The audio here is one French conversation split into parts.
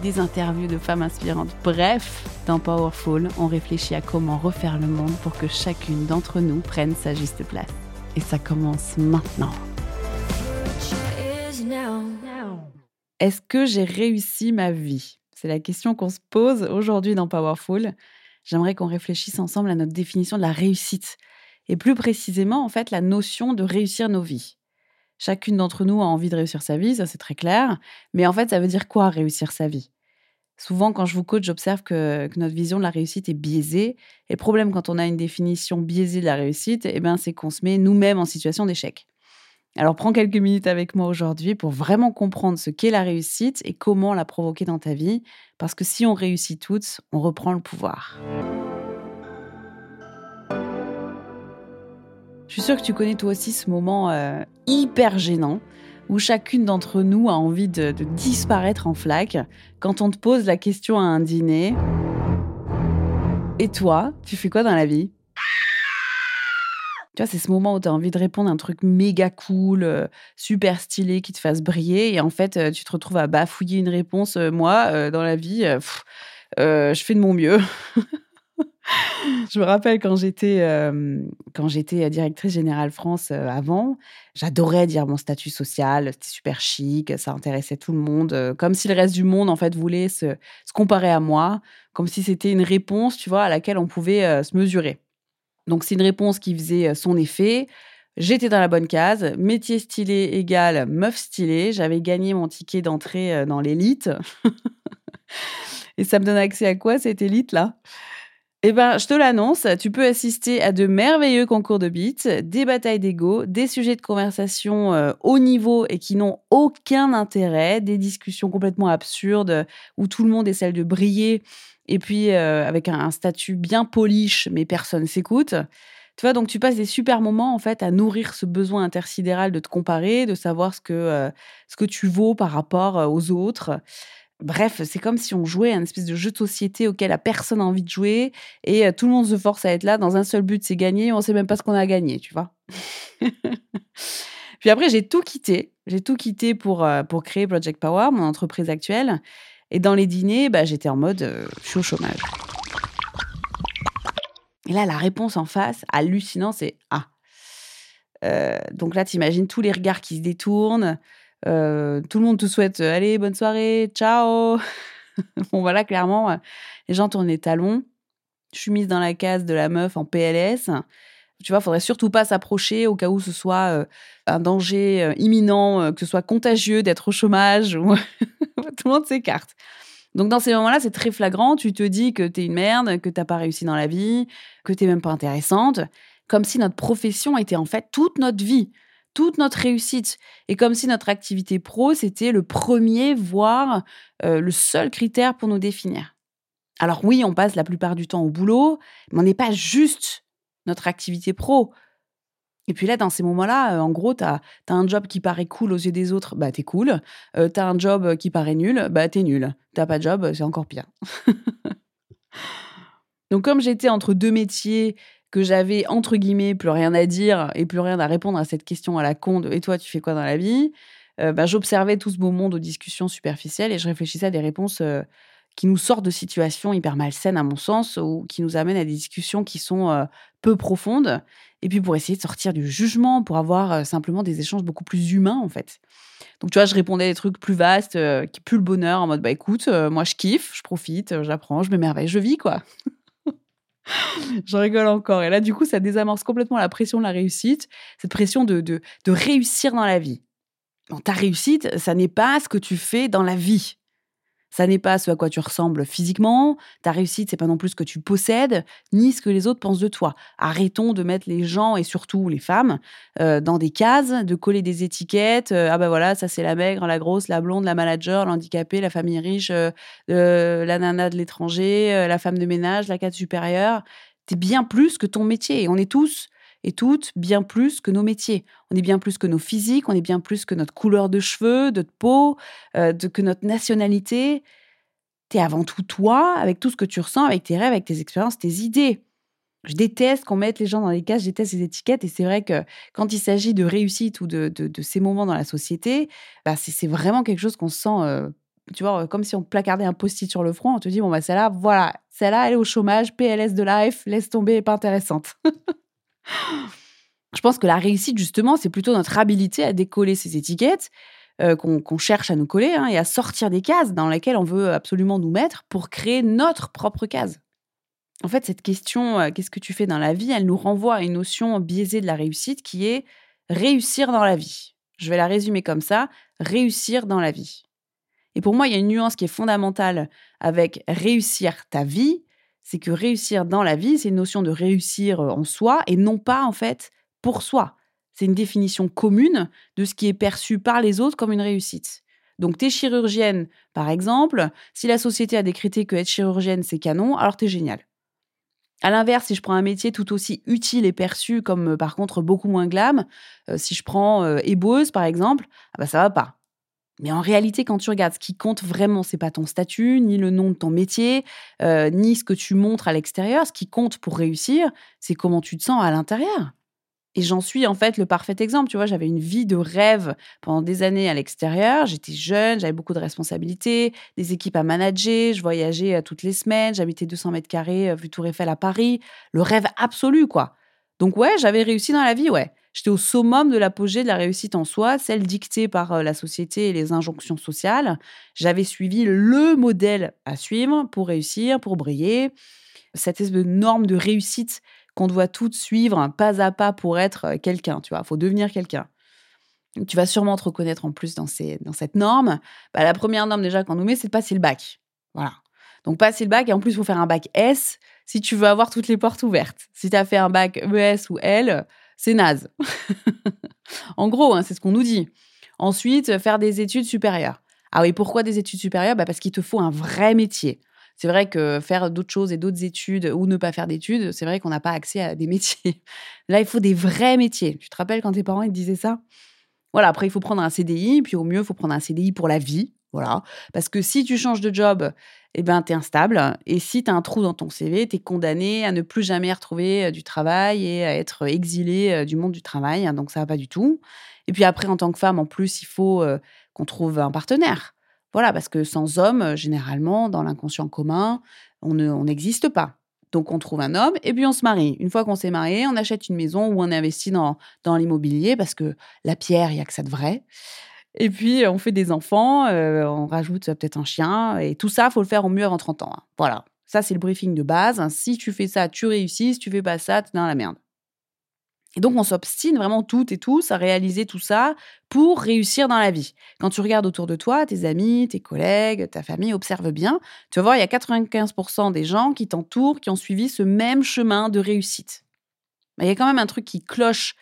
des interviews de femmes inspirantes. Bref, dans Powerful, on réfléchit à comment refaire le monde pour que chacune d'entre nous prenne sa juste place. Et ça commence maintenant. Est-ce que j'ai réussi ma vie? C'est la question qu'on se pose aujourd'hui dans Powerful. J'aimerais qu'on réfléchisse ensemble à notre définition de la réussite et plus précisément en fait la notion de réussir nos vies. Chacune d'entre nous a envie de réussir sa vie, ça c'est très clair. Mais en fait, ça veut dire quoi réussir sa vie? Souvent, quand je vous coach, j'observe que, notre vision de la réussite est biaisée. Et le problème, quand on a une définition biaisée de la réussite, eh ben, c'est qu'on se met nous-mêmes en situation d'échec. Alors, prends quelques minutes avec moi aujourd'hui pour vraiment comprendre ce qu'est la réussite et comment la provoquer dans ta vie. Parce que si on réussit toutes, on reprend le pouvoir. Je suis sûre que tu connais toi aussi ce moment euh, hyper gênant où chacune d'entre nous a envie de, disparaître en flaque quand on te pose la question à un dîner. Et toi, tu fais quoi dans la vie? Tu vois, c'est ce moment où tu as envie de répondre à un truc méga cool, euh, super stylé, qui te fasse briller. Et en fait, euh, tu te retrouves à bafouiller une réponse. moi, dans la vie, je fais de mon mieux. je me rappelle quand j'étais quand j'étais directrice générale France avant, j'adorais dire mon statut social, c'était super chic, ça intéressait tout le monde, comme si le reste du monde en fait voulait se, comparer à moi, comme si c'était une réponse, tu vois, à laquelle on pouvait se mesurer. Donc c'est une réponse qui faisait son effet. J'étais dans la bonne case, métier stylé égale meuf stylée. J'avais gagné mon ticket d'entrée dans l'élite. Et ça me donne accès à quoi cette élite là eh ben, je te l'annonce, tu peux assister à de merveilleux concours de beats, des batailles d'ego, des sujets de conversation euh, haut niveau et qui n'ont aucun intérêt, des discussions complètement absurdes où tout le monde essaie de briller et puis euh, avec un, statut bien polish, mais personne s'écoute. Tu vois, donc tu passes des super moments en fait à nourrir ce besoin intersidéral de te comparer, de savoir ce que, euh, ce que tu vaux par rapport aux autres. Bref, c'est comme si on jouait à une espèce de jeu de société auquel personne a envie de jouer et euh, tout le monde se force à être là dans un seul but, c'est gagner. On ne sait même pas ce qu'on a gagné, tu vois. Puis après, j'ai tout quitté. J'ai tout quitté pour, euh, pour créer Project Power, mon entreprise actuelle. Et dans les dîners, bah, j'étais en mode euh, je suis au chômage. Et là, la réponse en face, hallucinant, c'est Ah. donc là, tu imagines tous les regards qui se détournent. Euh, tout le monde te souhaite euh, allez, bonne soirée, ciao. bon, voilà, clairement, euh, les gens tournent les talons. Je suis mise dans la case de la meuf en PLS. Tu vois, faudrait surtout pas s'approcher au cas où ce soit un danger imminent, que ce soit contagieux d'être au chômage. Ou... tout le monde s'écarte. Donc dans ces moments-là, c'est très flagrant. Tu te dis que tu es une merde, que t'as pas réussi dans la vie, que t'es même pas intéressante, comme si notre profession était en fait toute notre vie toute notre réussite. Et comme si notre activité pro, c'était le premier, voire euh, le seul critère pour nous définir. Alors oui, on passe la plupart du temps au boulot, mais on n'est pas juste notre activité pro. Et puis là, dans ces moments-là, euh, en gros, tu as, un job qui paraît cool aux yeux des autres, bah t'es cool. Euh, tu as un job qui paraît nul, bah t'es nul. T'as pas de job, c'est encore pire. Donc comme j'étais entre deux métiers que j'avais entre guillemets plus rien à dire et plus rien à répondre à cette question à la con et toi tu fais quoi dans la vie euh, bah, j'observais tout ce beau monde aux discussions superficielles et je réfléchissais à des réponses euh, qui nous sortent de situations hyper malsaines à mon sens ou qui nous amènent à des discussions qui sont euh, peu profondes. Et puis pour essayer de sortir du jugement pour avoir simplement des échanges beaucoup plus humains en fait. Donc tu vois je répondais à des trucs plus vastes qui puent le bonheur en mode bah écoute moi je kiffe je profite j'apprends je m'émerveille je vis quoi je rigole encore. Et là, du coup, ça désamorce complètement la pression de la réussite, cette pression de, de, réussir dans la vie. ta réussite, ça n'est pas ce que tu fais dans la vie. Ça n'est pas ce à quoi tu ressembles physiquement. Ta réussite, c'est pas non plus ce que tu possèdes, ni ce que les autres pensent de toi. Arrêtons de mettre les gens et surtout les femmes euh, dans des cases, de coller des étiquettes. Euh, ah ben voilà, ça c'est la maigre, la grosse, la blonde, la manager, l'handicapée, la famille riche, euh, la nana de l'étranger, la femme de ménage, la cadre supérieure. T'es bien plus que ton métier. On est tous et toutes bien plus que nos métiers. On est bien plus que nos physiques, on est bien plus que notre couleur de cheveux, de peau, euh, que notre nationalité. Tu es avant tout toi, avec tout ce que tu ressens, avec tes rêves, avec tes expériences, tes idées. Je déteste qu'on mette les gens dans les cases, je déteste les étiquettes. Et c'est vrai que quand il s'agit de réussite ou de, ces moments dans la société, bah c'est vraiment quelque chose qu'on se sent, euh, tu vois, comme si on placardait un post-it sur le front. On te dit, bon, bah celle-là, voilà, celle-là, elle est au chômage, PLS de life, laisse tomber, pas intéressante. Je pense que la réussite, justement, c'est plutôt notre habilité à décoller ces étiquettes euh, qu'on cherche à nous coller hein, et à sortir des cases dans lesquelles on veut absolument nous mettre pour créer notre propre case. En fait, cette question, euh, qu'est-ce que tu fais dans la vie, elle nous renvoie à une notion biaisée de la réussite qui est réussir dans la vie. Je vais la résumer comme ça, réussir dans la vie. Et pour moi, il y a une nuance qui est fondamentale avec réussir ta vie c'est que réussir dans la vie, c'est une notion de réussir en soi et non pas en fait pour soi. C'est une définition commune de ce qui est perçu par les autres comme une réussite. Donc, tu es chirurgienne, par exemple. Si la société a décrété que être chirurgienne, c'est canon, alors tu es génial. À l'inverse, si je prends un métier tout aussi utile et perçu comme par contre beaucoup moins glam, si je prends euh, éboueuse par exemple, ah bah ça va pas. Mais en réalité, quand tu regardes, ce qui compte vraiment, c'est pas ton statut, ni le nom de ton métier, euh, ni ce que tu montres à l'extérieur. Ce qui compte pour réussir, c'est comment tu te sens à l'intérieur. Et j'en suis en fait le parfait exemple. Tu vois, j'avais une vie de rêve pendant des années à l'extérieur. J'étais jeune, j'avais beaucoup de responsabilités, des équipes à manager, je voyageais euh, toutes les semaines, j'habitais 200 mètres carrés, euh, vue Tour Eiffel à Paris. Le rêve absolu, quoi. Donc ouais, j'avais réussi dans la vie, ouais. J'étais au summum de l'apogée de la réussite en soi, celle dictée par euh, la société et les injonctions sociales. J'avais suivi le modèle à suivre pour réussir, pour briller. Cette espèce de norme de réussite qu'on doit toutes suivre pas à pas pour être euh, quelqu'un, tu vois. Faut devenir quelqu'un. Tu vas sûrement te reconnaître en plus dans cette norme. Bah, la première norme déjà qu'on nous met, c'est de passer le bac. Voilà. Donc passer le bac, et en plus, il faut faire un bac S si tu veux avoir toutes les portes ouvertes. Si tu as fait un bac ES ou L, c'est naze. en gros, hein, c'est ce qu'on nous dit. Ensuite, faire des études supérieures. Ah oui, pourquoi des études supérieures? Bah Parce qu'il te faut un vrai métier. C'est vrai que faire d'autres choses et d'autres études ou ne pas faire d'études, c'est vrai qu'on n'a pas accès à des métiers. Là, il faut des vrais métiers. Tu te rappelles quand tes parents ils te disaient ça? Voilà, après, il faut prendre un CDI, puis au mieux, il faut prendre un CDI pour la vie. Voilà. Parce que si tu changes de job, eh ben, tu es instable. Et si tu as un trou dans ton CV, tu es condamné à ne plus jamais retrouver du travail et à être exilé du monde du travail. Donc, ça va pas du tout. Et puis après, en tant que femme, en plus, il faut qu'on trouve un partenaire. Voilà, parce que sans homme, généralement, dans l'inconscient commun, on n'existe pas. Donc, on trouve un homme et puis on se marie. Une fois qu'on s'est marié, on achète une maison ou on investit dans, dans l'immobilier parce que la pierre, il n'y a que ça de vrai. Et puis, on fait des enfants, euh, on rajoute peut-être un chien. Et tout ça, faut le faire au mieux avant 30 ans. Hein. Voilà. Ça, c'est le briefing de base. Si tu fais ça, tu réussis. Si tu fais pas ça, tu es dans la merde. Et donc, on s'obstine vraiment toutes et tous à réaliser tout ça pour réussir dans la vie. Quand tu regardes autour de toi, tes amis, tes collègues, ta famille, observe bien. Tu vas voir, il y a 95% des gens qui t'entourent qui ont suivi ce même chemin de réussite. Mais il y a quand même un truc qui cloche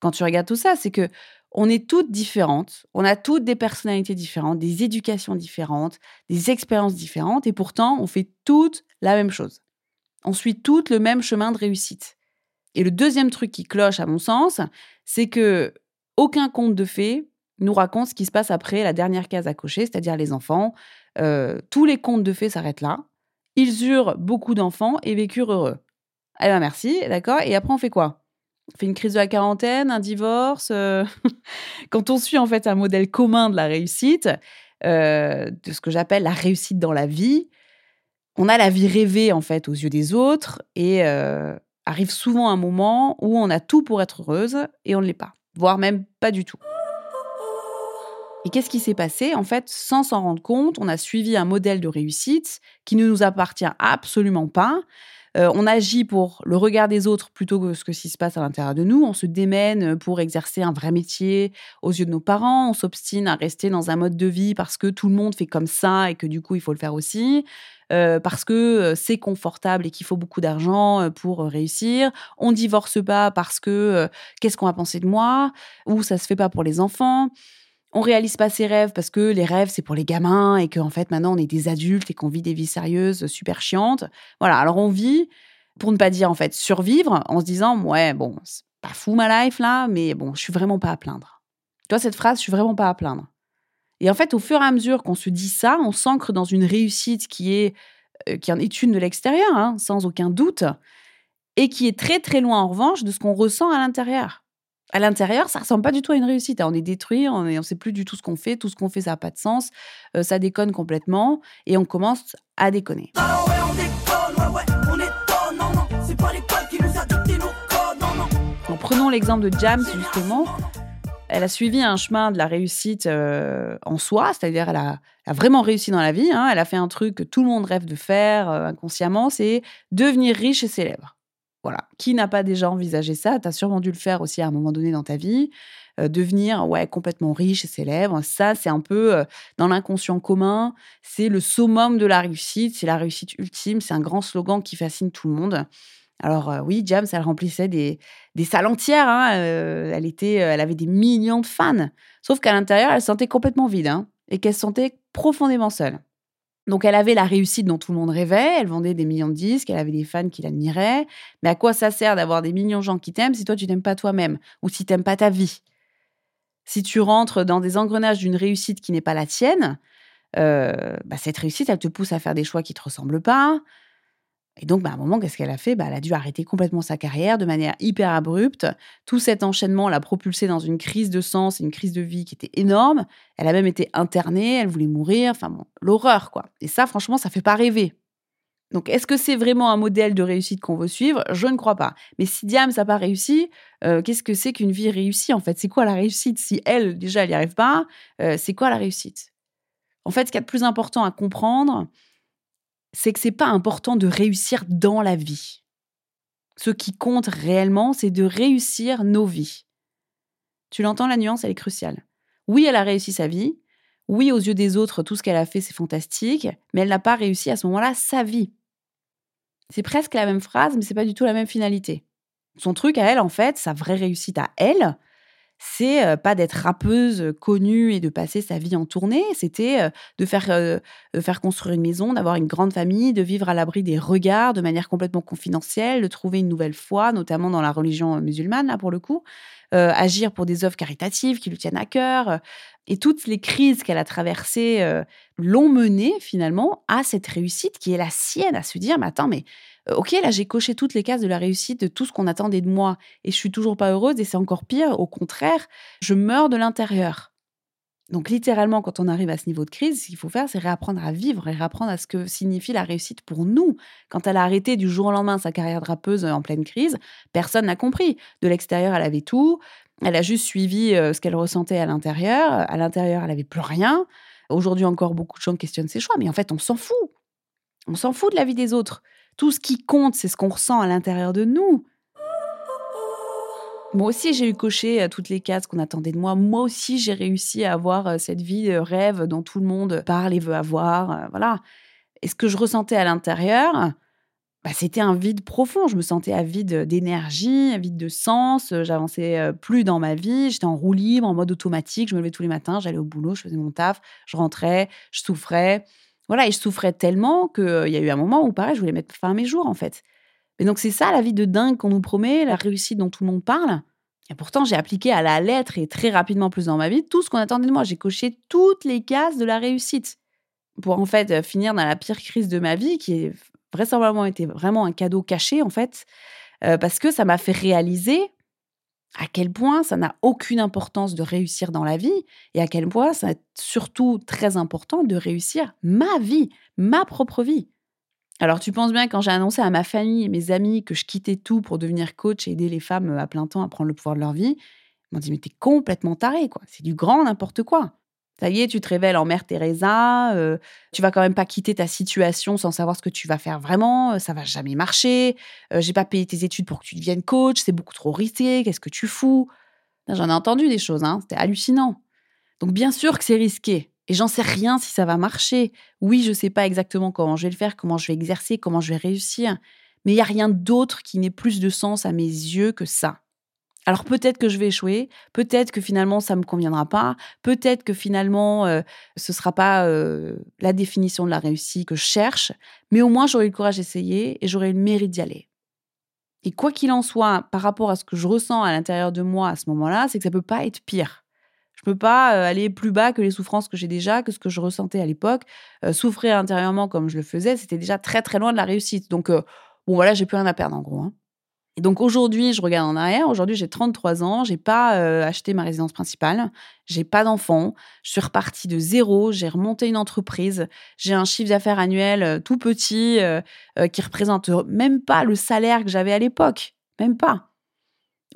quand tu regardes tout ça, c'est que on est toutes différentes, on a toutes des personnalités différentes, des éducations différentes, des expériences différentes, et pourtant, on fait toutes la même chose. On suit toutes le même chemin de réussite. Et le deuxième truc qui cloche, à mon sens, c'est que aucun conte de fées nous raconte ce qui se passe après la dernière case à cocher, c'est-à-dire les enfants. Euh, tous les contes de fées s'arrêtent là. Ils eurent beaucoup d'enfants et vécurent heureux. Eh bien, merci, d'accord? Et après, on fait quoi? Fait une crise de la quarantaine, un divorce. Euh, quand on suit en fait un modèle commun de la réussite, euh, de ce que j'appelle la réussite dans la vie, on a la vie rêvée en fait aux yeux des autres et euh, arrive souvent un moment où on a tout pour être heureuse et on ne l'est pas, voire même pas du tout. Et qu'est-ce qui s'est passé? En fait, sans s'en rendre compte, on a suivi un modèle de réussite qui ne nous appartient absolument pas, on agit pour le regard des autres plutôt que ce qui se passe à l'intérieur de nous. On se démène pour exercer un vrai métier aux yeux de nos parents. On s'obstine à rester dans un mode de vie parce que tout le monde fait comme ça et que du coup, il faut le faire aussi. parce que c'est confortable et qu'il faut beaucoup d'argent pour réussir. On divorce pas parce que qu'est-ce qu'on va penser de moi? Ou ça se fait pas pour les enfants? On réalise pas ses rêves parce que les rêves c'est pour les gamins et qu'en fait maintenant on est des adultes et qu'on vit des vies sérieuses super chiantes. Voilà, alors on vit pour ne pas dire en fait survivre en se disant ouais bon c'est pas fou ma life là mais bon je suis vraiment pas à plaindre. Tu vois cette phrase je suis vraiment pas à plaindre. Et en fait au fur et à mesure qu'on se dit ça on s'ancre dans une réussite qui est euh, qui en est une de l'extérieur hein, sans aucun doute et qui est très très loin en revanche de ce qu'on ressent à l'intérieur à l'intérieur, ça ressemble pas du tout à une réussite. Hein. On est détruit, on ne sait plus du tout ce qu'on fait, tout ce qu'on fait, ça n'a pas de sens, euh, ça déconne complètement, et on commence à déconner. En prenons l'exemple de Jams, justement. Elle a suivi un chemin de la réussite euh, en soi, c'est-à-dire elle a, vraiment réussi dans la vie. Hein. Elle a fait un truc que tout le monde rêve de faire euh, inconsciemment, c'est devenir riche et célèbre. Voilà. Qui n'a pas déjà envisagé ça Tu as sûrement dû le faire aussi à un moment donné dans ta vie. Euh, devenir ouais, complètement riche et célèbre, ça, c'est un peu euh, dans l'inconscient commun. C'est le summum de la réussite. C'est la réussite ultime. C'est un grand slogan qui fascine tout le monde. Alors euh, oui, James, elle remplissait des, des salles entières. Hein, elle, était, elle avait des millions de fans. Sauf qu'à l'intérieur, elle se sentait complètement vide hein, et qu'elle se sentait profondément seule. Donc elle avait la réussite dont tout le monde rêvait, elle vendait des millions de disques, elle avait des fans qui l'admiraient. Mais à quoi ça sert d'avoir des millions de gens qui t'aiment si toi tu t'aimes pas toi-même ou si t'aimes pas ta vie? Si tu rentres dans des engrenages d'une réussite qui n'est pas la tienne, euh, bah, cette réussite elle te pousse à faire des choix qui te ressemblent pas, et donc, bah, à un moment, qu'est-ce qu'elle a fait? Bah, Elle a dû arrêter complètement sa carrière de manière hyper abrupte. Tout cet enchaînement l'a propulsée dans une crise de sens une crise de vie qui était énorme. Elle a même été internée, elle voulait mourir. Enfin bon, l'horreur, quoi. Et ça, franchement, ça fait pas rêver. Donc, est-ce que c'est vraiment un modèle de réussite qu'on veut suivre? Je ne crois pas. Mais si Diam, ça n'a pas réussi, euh, qu'est-ce que c'est qu'une vie réussie En fait, c'est quoi la réussite? Si elle, déjà, elle n'y arrive pas, euh, c'est quoi la réussite? En fait, ce qu'il y a de plus important à comprendre, c'est que c'est pas important de réussir dans la vie. Ce qui compte réellement, c'est de réussir nos vies. Tu l'entends, la nuance, elle est cruciale. Oui, elle a réussi sa vie. Oui, aux yeux des autres, tout ce qu'elle a fait, c'est fantastique. Mais elle n'a pas réussi à ce moment-là sa vie. C'est presque la même phrase, mais c'est pas du tout la même finalité. Son truc à elle, en fait, sa vraie réussite à elle, c'est pas d'être rappeuse connue et de passer sa vie en tournée, c'était de faire, faire construire une maison, d'avoir une grande famille, de vivre à l'abri des regards de manière complètement confidentielle, de trouver une nouvelle foi, notamment dans la religion musulmane, là pour le coup, agir pour des œuvres caritatives qui lui tiennent à cœur. Et toutes les crises qu'elle a traversées l'ont menée finalement à cette réussite qui est la sienne, à se dire, mais attends, mais ok, là j'ai coché toutes les cases de la réussite, de tout ce qu'on attendait de moi, et je suis toujours pas heureuse, et c'est encore pire, au contraire, je meurs de l'intérieur. Donc littéralement, quand on arrive à ce niveau de crise, ce qu'il faut faire, c'est réapprendre à vivre et réapprendre à ce que signifie la réussite pour nous. Quand elle a arrêté du jour au lendemain sa carrière de rappeuse en pleine crise, personne n'a compris. De l'extérieur, elle avait tout. Elle a juste suivi ce qu'elle ressentait à l'intérieur. À l'intérieur, elle n'avait plus rien. Aujourd'hui encore, beaucoup de gens questionnent ses choix, mais en fait, on s'en fout. On s'en fout de la vie des autres. Tout ce qui compte, c'est ce qu'on ressent à l'intérieur de nous. Moi aussi, j'ai eu coché euh, toutes les cases qu'on attendait de moi. Moi aussi, j'ai réussi à avoir euh, cette vie de rêve dont tout le monde parle et veut avoir. Euh, voilà. Et ce que je ressentais à l'intérieur, bah, c'était un vide profond. Je me sentais à vide d'énergie, à vide de sens. J'avançais plus dans ma vie. J'étais en roue libre, en mode automatique. Je me levais tous les matins, j'allais au boulot, je faisais mon taf, je rentrais, je souffrais. Voilà, et je souffrais tellement qu'il y a eu un moment où, pareil, je voulais mettre fin à mes jours, en fait. Mais donc, c'est ça la vie de dingue qu'on nous promet, la réussite dont tout le monde parle. Et pourtant, j'ai appliqué à la lettre et très rapidement plus dans ma vie tout ce qu'on attendait de moi. J'ai coché toutes les cases de la réussite pour en fait finir dans la pire crise de ma vie, qui est vraisemblablement été vraiment un cadeau caché en fait, parce que ça m'a fait réaliser à quel point ça n'a aucune importance de réussir dans la vie et à quel point c'est surtout très important de réussir ma vie, ma propre vie. Alors tu penses bien quand j'ai annoncé à ma famille et mes amis que je quittais tout pour devenir coach et aider les femmes à plein temps à prendre le pouvoir de leur vie, ils m'ont dit mais t'es complètement taré quoi, c'est du grand n'importe quoi. Ça y est, tu te révèles en mère Teresa, euh, tu vas quand même pas quitter ta situation sans savoir ce que tu vas faire vraiment, ça va jamais marcher, euh, j'ai pas payé tes études pour que tu deviennes coach, c'est beaucoup trop risqué, qu'est-ce que tu fous? J'en ai entendu des choses, hein, c'était hallucinant. Donc bien sûr que c'est risqué, et j'en sais rien si ça va marcher. Oui, je sais pas exactement comment je vais le faire, comment je vais exercer, comment je vais réussir, mais il y a rien d'autre qui n'ait plus de sens à mes yeux que ça. Alors peut-être que je vais échouer, peut-être que finalement ça me conviendra pas, peut-être que finalement euh, ce sera pas euh, la définition de la réussite que je cherche, mais au moins j'aurai le courage d'essayer et j'aurai le mérite d'y aller. Et quoi qu'il en soit, par rapport à ce que je ressens à l'intérieur de moi à ce moment-là, c'est que ça peut pas être pire. Je peux pas euh, aller plus bas que les souffrances que j'ai déjà, que ce que je ressentais à l'époque. souffrir intérieurement comme je le faisais, c'était déjà très très loin de la réussite. Donc bon voilà, j'ai plus rien à perdre en gros. Hein. Et donc aujourd'hui, je regarde en arrière. Aujourd'hui, j'ai 33 ans. J'ai pas euh, acheté ma résidence principale. J'ai pas d'enfant. Je suis repartie de zéro. J'ai remonté une entreprise. J'ai un chiffre d'affaires annuel euh, tout petit euh, qui représente même pas le salaire que j'avais à l'époque. Même pas.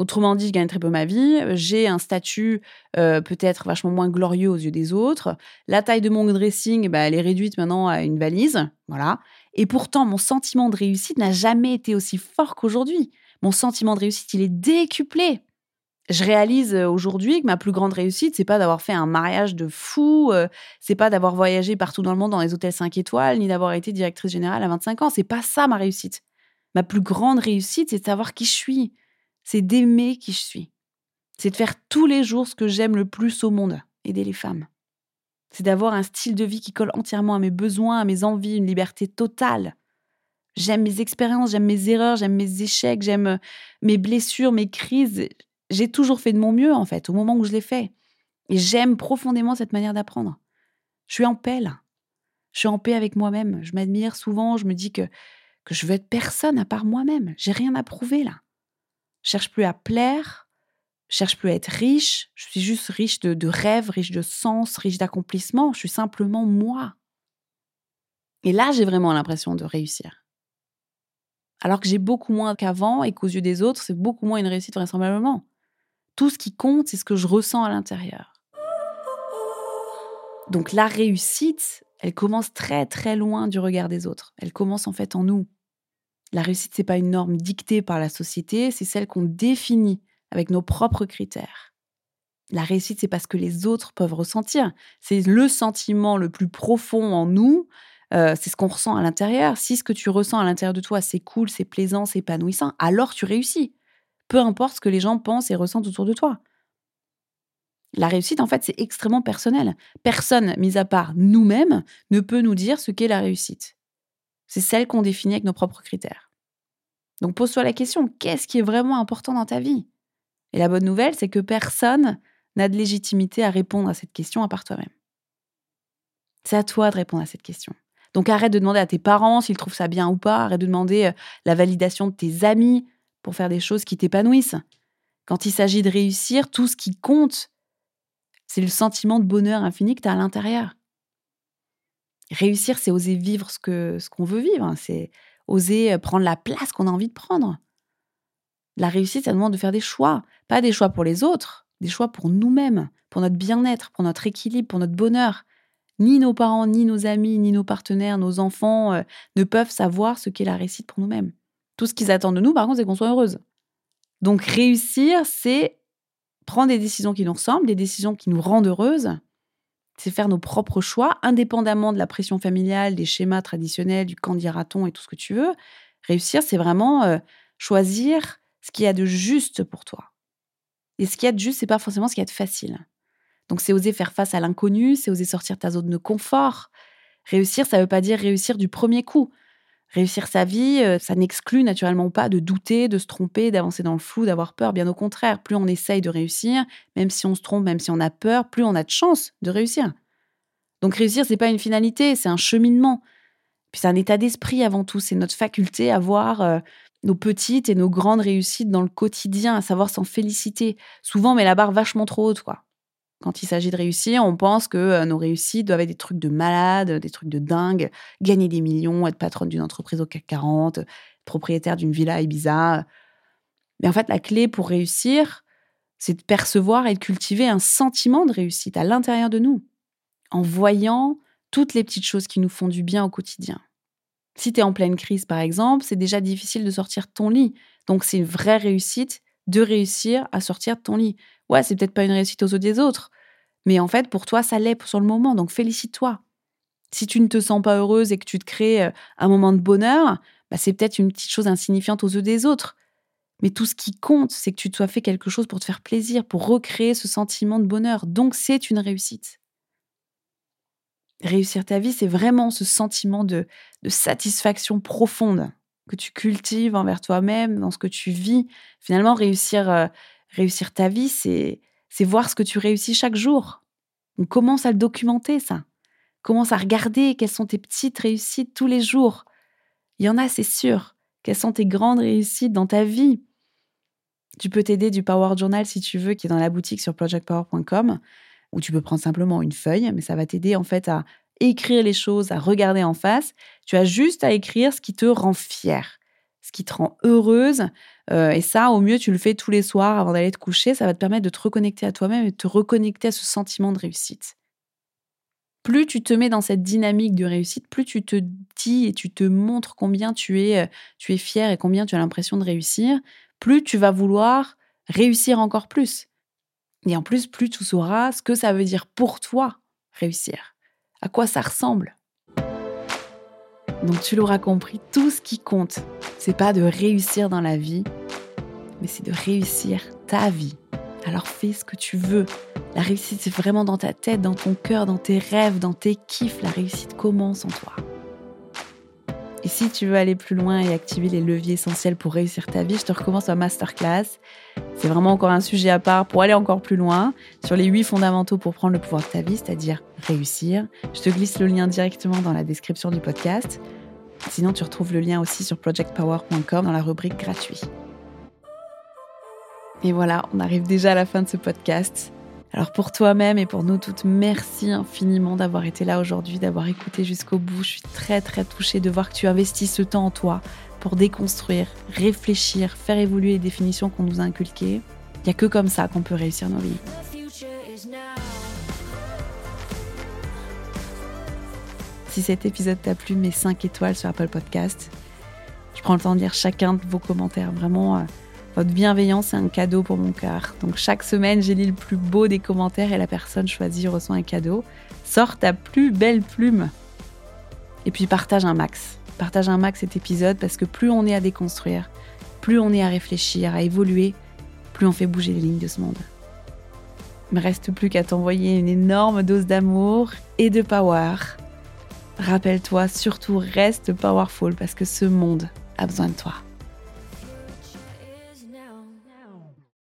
Autrement dit, je gagne très peu ma vie. J'ai un statut peut-être vachement moins glorieux aux yeux des autres. La taille de mon dressing, bah, elle est réduite maintenant à une valise. Voilà. Et pourtant, mon sentiment de réussite n'a jamais été aussi fort qu'aujourd'hui mon sentiment de réussite, il est décuplé. Je réalise euh, aujourd'hui que ma plus grande réussite, c'est pas d'avoir fait un mariage de fou, euh, c'est pas d'avoir voyagé partout dans le monde dans les hôtels 5 étoiles, ni d'avoir été directrice générale à 25 ans. C'est pas ça ma réussite. Ma plus grande réussite, c'est de savoir qui je suis. C'est d'aimer qui je suis. C'est de faire tous les jours ce que j'aime le plus au monde, aider les femmes. C'est d'avoir un style de vie qui colle entièrement à mes besoins, à mes envies, une liberté totale. J'aime mes expériences, j'aime mes erreurs, j'aime mes échecs, j'aime euh, mes blessures, mes crises. J'ai toujours fait de mon mieux, en fait, au moment où je l'ai fait. Et j'aime profondément cette manière d'apprendre. Je suis en paix, là. Je suis en paix avec moi-même. Je m'admire souvent, je me dis que, que je veux être personne à part moi-même. J'ai rien à prouver, là. Je cherche plus à plaire, je cherche plus à être riche. Je suis juste riche de, de rêves, riche de sens, riche d'accomplissement. Je suis simplement moi. Et là, j'ai vraiment l'impression de réussir alors que j'ai beaucoup moins qu'avant et qu'aux yeux des autres, c'est beaucoup moins une réussite vraisemblablement. Tout ce qui compte, c'est ce que je ressens à l'intérieur. Donc la réussite, elle commence très très loin du regard des autres. Elle commence en fait en nous. La réussite, c'est pas une norme dictée par la société, c'est celle qu'on définit avec nos propres critères. La réussite, c'est parce que les autres peuvent ressentir. C'est le sentiment le plus profond en nous euh, c'est ce qu'on ressent à l'intérieur. Si ce que tu ressens à l'intérieur de toi, c'est cool, c'est plaisant, c'est épanouissant, alors tu réussis. Peu importe ce que les gens pensent et ressentent autour de toi. La réussite, en fait, c'est extrêmement personnel. Personne, mis à part nous-mêmes, ne peut nous dire ce qu'est la réussite. C'est celle qu'on définit avec nos propres critères. Donc pose-toi la question, qu'est-ce qui est vraiment important dans ta vie? Et la bonne nouvelle, c'est que personne n'a de légitimité à répondre à cette question à part toi-même. C'est à toi de répondre à cette question. Donc arrête de demander à tes parents s'ils trouvent ça bien ou pas, arrête de demander euh, la validation de tes amis pour faire des choses qui t'épanouissent. Quand il s'agit de réussir, tout ce qui compte, c'est le sentiment de bonheur infini que tu as à l'intérieur. Réussir, c'est oser vivre ce que ce qu'on veut vivre, hein. c'est oser euh, prendre la place qu'on a envie de prendre. La réussite, ça demande de faire des choix, pas des choix pour les autres, des choix pour nous-mêmes, pour notre bien-être, pour notre équilibre, pour notre bonheur. Ni nos parents, ni nos amis, ni nos partenaires, nos enfants euh, ne peuvent savoir ce qu'est la réussite pour nous-mêmes. Tout ce qu'ils attendent de nous, par contre, c'est qu'on soit heureuse. Donc réussir, c'est prendre des décisions qui nous ressemblent, des décisions qui nous rendent heureuses. C'est faire nos propres choix, indépendamment de la pression familiale, des schémas traditionnels, du candidaton et tout ce que tu veux. Réussir, c'est vraiment euh, choisir ce qu'il y a de juste pour toi. Et ce qu'il y a de juste, c'est pas forcément ce qu'il y a de facile. Donc c'est oser faire face à l'inconnu, c'est oser sortir ta zone de confort. Réussir, ça ne veut pas dire réussir du premier coup. Réussir sa vie, euh, ça n'exclut naturellement pas de douter, de se tromper, d'avancer dans le flou, d'avoir peur. Bien au contraire, plus on essaye de réussir, même si on se trompe, même si on a peur, plus on a de chance de réussir. Donc réussir, c'est pas une finalité, c'est un cheminement. Puis c'est un état d'esprit avant tout, c'est notre faculté à voir euh, nos petites et nos grandes réussites dans le quotidien, à savoir s'en féliciter. Souvent, on met la barre vachement trop haute, quoi. Quand il s'agit de réussir, on pense que euh, nos réussites doivent être des trucs de malade, des trucs de dingue, gagner des millions, être patronne d'une entreprise au CAC 40, propriétaire d'une villa Ibiza. Mais en fait, la clé pour réussir, c'est de percevoir et de cultiver un sentiment de réussite à l'intérieur de nous. en voyant toutes les petites choses qui nous font du bien au quotidien. Si tu es en pleine crise, par exemple, c'est déjà difficile de sortir de ton lit. Donc, c'est une vraie réussite de réussir à sortir de ton lit. Ouais, c'est peut-être pas une réussite aux yeux des autres, mais en fait, pour toi, ça l'est sur le moment. Donc, félicite-toi. Si tu ne te sens pas heureuse et que tu te crées euh, un moment de bonheur, bah, c'est peut-être une petite chose insignifiante aux yeux des autres. Mais tout ce qui compte, c'est que tu te sois fait quelque chose pour te faire plaisir, pour recréer ce sentiment de bonheur. Donc, c'est une réussite. Réussir ta vie, c'est vraiment ce sentiment de, satisfaction profonde que tu cultives envers toi-même, dans ce que tu vis. Finalement, réussir, euh, réussir ta vie, c'est, voir ce que tu réussis chaque jour. On commence à le documenter, ça? Commence à regarder? Quelles sont tes petites réussites tous les jours? Il y en a, c'est sûr. Quelles sont tes grandes réussites dans ta vie? Tu peux t'aider du Power Journal si tu veux, qui est dans la boutique sur projectpower.com, ou tu peux prendre simplement une feuille, mais ça va t'aider en fait à écrire les choses, à regarder en face. Tu as juste à écrire ce qui te rend fier, ce qui te rend heureuse. Euh, et ça, au mieux, tu le fais tous les soirs avant d'aller te coucher. Ça va te permettre de te reconnecter à toi-même et de te reconnecter à ce sentiment de réussite plus tu te mets dans cette dynamique de réussite, plus tu te dis et tu te montres combien tu es, euh, tu es fier et combien tu as l'impression de réussir, plus tu vas vouloir réussir encore plus. Et en plus, plus tu sauras ce que ça veut dire pour toi réussir, à quoi ça ressemble? Donc tu l'auras compris, tout ce qui compte, c'est pas de réussir dans la vie, mais c'est de réussir ta vie. Alors fais ce que tu veux. La réussite, c'est vraiment dans ta tête, dans ton cœur, dans tes rêves, dans tes kiffs. La réussite commence en toi. Et si tu veux aller plus loin et activer les leviers essentiels pour réussir ta vie, je te recommence ma masterclass. C'est vraiment encore un sujet à part pour aller encore plus loin sur les huit fondamentaux pour prendre le pouvoir de ta vie, c'est-à-dire réussir. Je te glisse le lien directement dans la description du podcast. Sinon, tu retrouves le lien aussi sur projectpower.com dans la rubrique gratuit. Et voilà, on arrive déjà à la fin de ce podcast. Alors pour toi-même et pour nous toutes, merci infiniment d'avoir été là aujourd'hui, d'avoir écouté jusqu'au bout. Je suis très très touchée de voir que tu investis ce temps en toi pour déconstruire, réfléchir, faire évoluer les définitions qu'on nous a inculquées. Il n'y a que comme ça qu'on peut réussir nos vies. Si cet épisode t'a plu, mets 5 étoiles sur Apple Podcast. Je prends le temps de lire chacun de vos commentaires. Vraiment, euh, votre bienveillance est un cadeau pour mon cœur. Donc chaque semaine, j'ai lu le plus beau des commentaires et la personne choisie reçoit un cadeau. Sors ta plus belle plume. Et puis partage un max. Partage un max cet épisode parce que plus on est à déconstruire, plus on est à réfléchir, à évoluer, plus on fait bouger les lignes de ce monde. Il me reste plus qu'à t'envoyer une énorme dose d'amour et de power. Rappelle-toi, surtout reste powerful parce que ce monde a besoin de toi.